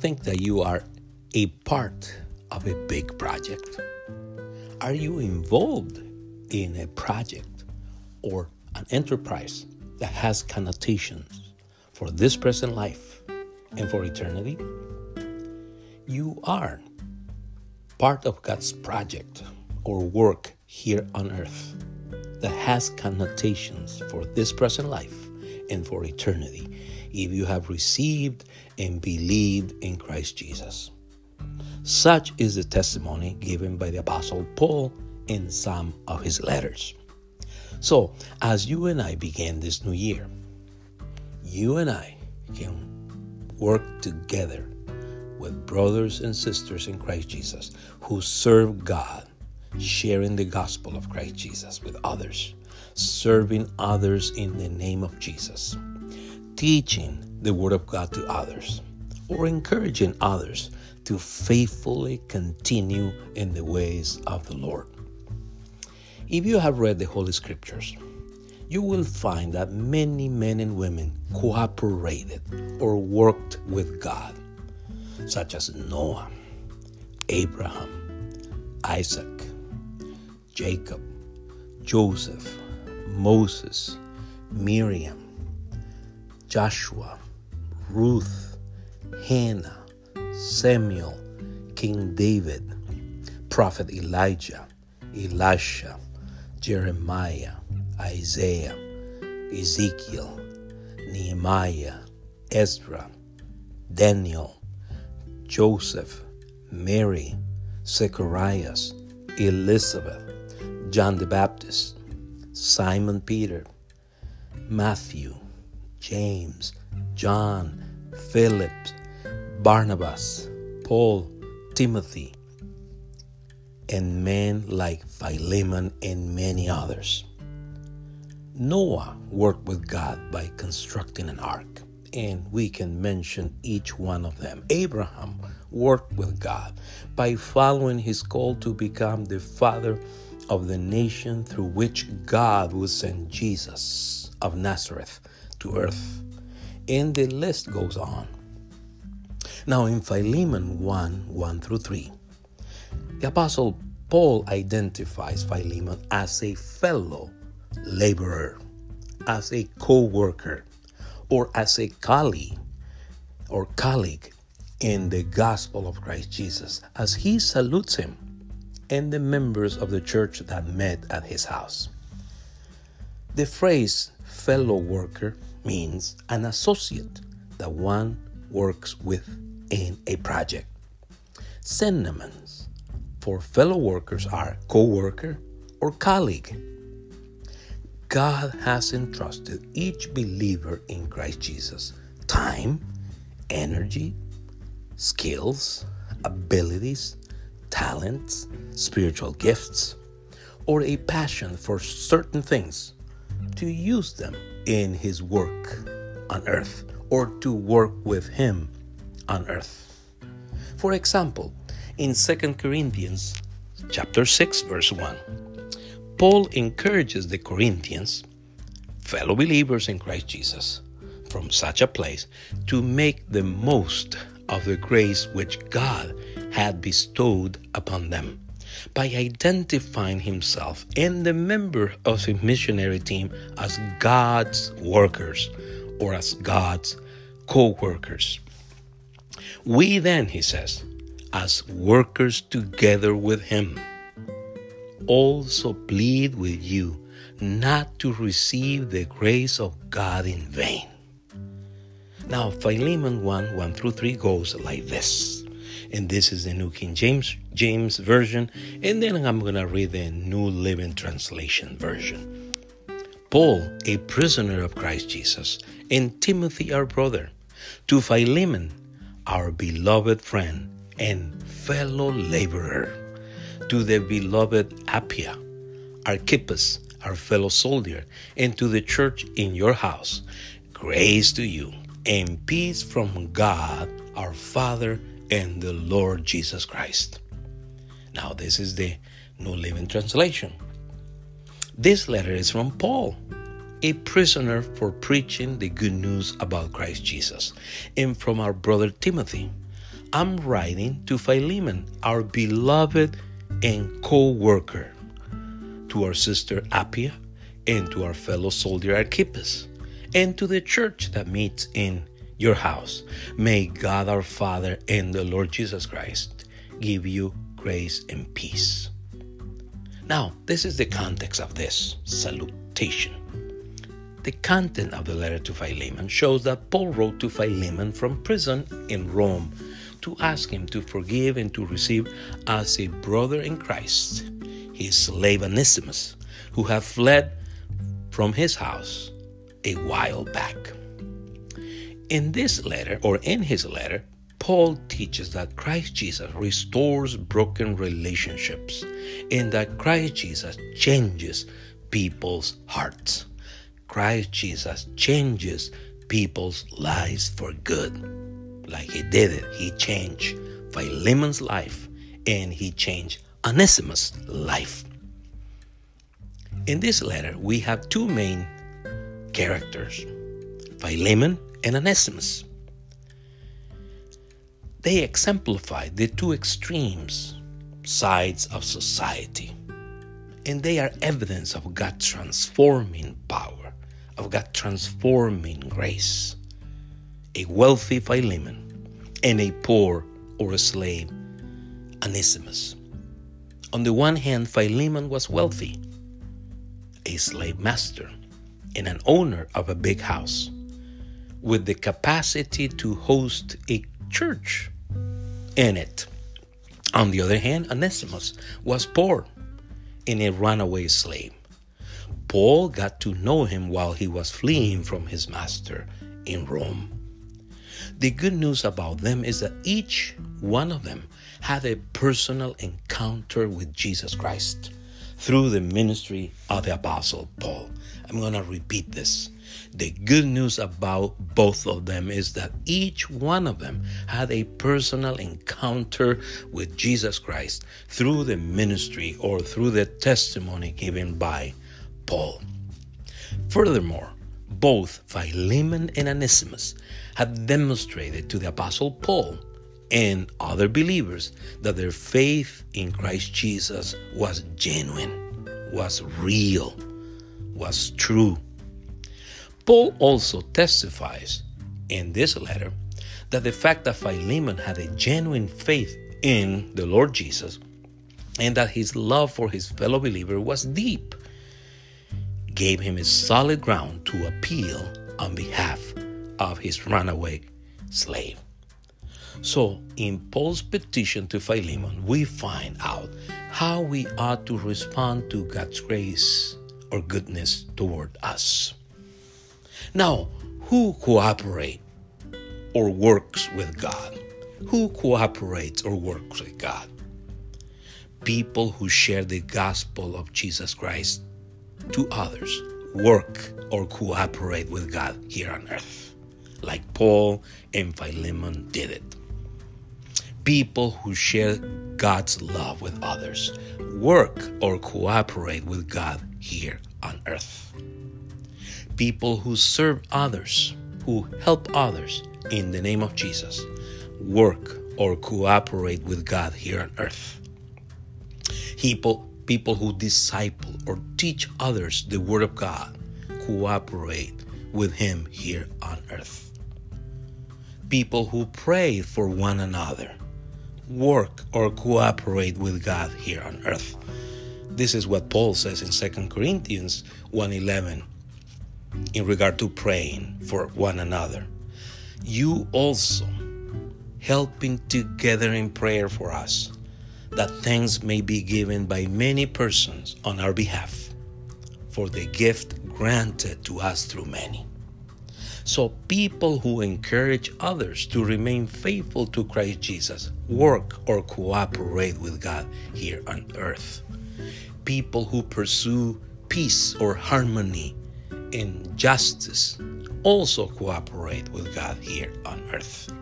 think that you are a part of a big project? Are you involved in a project or an enterprise that has connotations for this present life and for eternity? You are part of God's project or work here on earth that has connotations for this present life and for eternity if you have received and believed in Christ Jesus. Such is the testimony given by the Apostle Paul in some of his letters. So, as you and I begin this new year, you and I can work together with brothers and sisters in Christ Jesus who serve God, sharing the gospel of Christ Jesus with others, serving others in the name of Jesus, teaching the Word of God to others, or encouraging others to faithfully continue in the ways of the Lord. If you have read the Holy Scriptures, you will find that many men and women cooperated or worked with God, such as Noah, Abraham, Isaac, Jacob, Joseph, Moses, Miriam, Joshua, Ruth, Hannah, Samuel, King David, Prophet Elijah, Elisha, Jeremiah, Isaiah, Ezekiel, Nehemiah, Ezra, Daniel, Joseph, Mary, Zacharias, Elizabeth, John the Baptist, Simon Peter, Matthew, James, John, Philip, Barnabas, Paul, Timothy, and men like Philemon and many others. Noah worked with God by constructing an ark, and we can mention each one of them. Abraham worked with God by following his call to become the father of the nation through which God would send Jesus of Nazareth to earth. And the list goes on. Now, in Philemon 1 1 through 3, the Apostle Paul identifies Philemon as a fellow laborer, as a co worker, or as a colleague or colleague in the gospel of Christ Jesus as he salutes him and the members of the church that met at his house. The phrase fellow worker means an associate that one works with in a project. Synonyms for fellow workers are co worker or colleague. God has entrusted each believer in Christ Jesus time, energy, skills, abilities, talents, spiritual gifts, or a passion for certain things to use them in His work on earth or to work with Him on earth. For example, in 2 Corinthians chapter 6 verse 1, Paul encourages the Corinthians, fellow believers in Christ Jesus, from such a place to make the most of the grace which God had bestowed upon them by identifying himself and the member of his missionary team as God's workers or as God's co workers. We then, he says, as workers together with him, also plead with you not to receive the grace of God in vain. Now, Philemon 1 1 through 3 goes like this. And this is the New King James James version. And then I'm going to read the New Living Translation version. Paul, a prisoner of Christ Jesus, and Timothy, our brother, to Philemon, our beloved friend and fellow laborer, to the beloved Apphia, Archippus, our fellow soldier, and to the church in your house, grace to you and peace from God our Father and the Lord Jesus Christ. Now, this is the New Living Translation. This letter is from Paul, a prisoner for preaching the good news about Christ Jesus, and from our brother Timothy, I'm writing to Philemon, our beloved and co worker, to our sister Apphia, and to our fellow soldier Archippus, and to the church that meets in your house. May God our Father and the Lord Jesus Christ give you grace and peace. Now, this is the context of this salutation. The content of the letter to Philemon shows that Paul wrote to Philemon from prison in Rome to ask him to forgive and to receive as a brother in Christ his slave Onesimus, who had fled from his house a while back. In this letter, or in his letter, Paul teaches that Christ Jesus restores broken relationships and that Christ Jesus changes people's hearts. Christ Jesus changes people's lives for good. Like he did it, he changed Philemon's life and he changed Onesimus' life. In this letter, we have two main characters Philemon and Onesimus. They exemplify the two extremes sides of society, and they are evidence of God transforming power of God transforming grace. A wealthy Philemon and a poor or a slave Onesimus. On the one hand, Philemon was wealthy, a slave master, and an owner of a big house with the capacity to host a church in it. On the other hand, Onesimus was poor and a runaway slave. Paul got to know him while he was fleeing from his master in Rome. The good news about them is that each one of them had a personal encounter with Jesus Christ through the ministry of the Apostle Paul. I'm going to repeat this. The good news about both of them is that each one of them had a personal encounter with Jesus Christ through the ministry or through the testimony given by Paul. Furthermore, both Philemon and Onesimus had demonstrated to the Apostle Paul and other believers that their faith in Christ Jesus was genuine, was real, was true. Paul also testifies in this letter that the fact that Philemon had a genuine faith in the Lord Jesus and that his love for his fellow believer was deep gave him a solid ground to appeal on behalf of his runaway slave. So, in Paul's petition to Philemon, we find out how we ought to respond to God's grace or goodness toward us. Now, who cooperate or works with God? Who cooperates or works with God? People who share the gospel of Jesus Christ to others, work or cooperate with God here on earth, like Paul and Philemon did it. People who share God's love with others, work or cooperate with God here on earth. People who serve others, who help others in the name of Jesus, work or cooperate with God here on earth. People, people who disciple or teach others the Word of God cooperate with Him here on earth. People who pray for one another work or cooperate with God here on earth. This is what Paul says in 2 Corinthians 1:11 in regard to praying for one another. You also helping together in prayer for us that thanks may be given by many persons on our behalf for the gift granted to us through many. So, people who encourage others to remain faithful to Christ Jesus work or cooperate with God here on earth. People who pursue peace or harmony and justice also cooperate with God here on earth.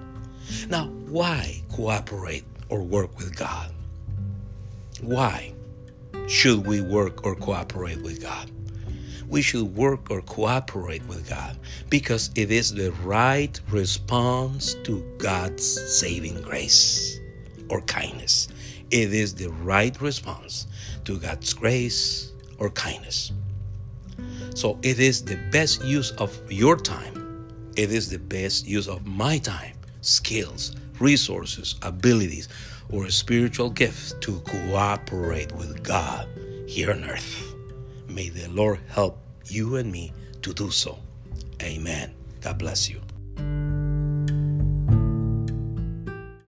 Now, why cooperate or work with God? Why should we work or cooperate with God? we should work or cooperate with God because it is the right response to God's saving grace or kindness. It is the right response to God's grace or kindness. So it is the best use of your time. It is the best use of my time, skills, resources, abilities, or spiritual gifts to cooperate with God here on earth. May the Lord help you and me to do so. Amen. God bless you.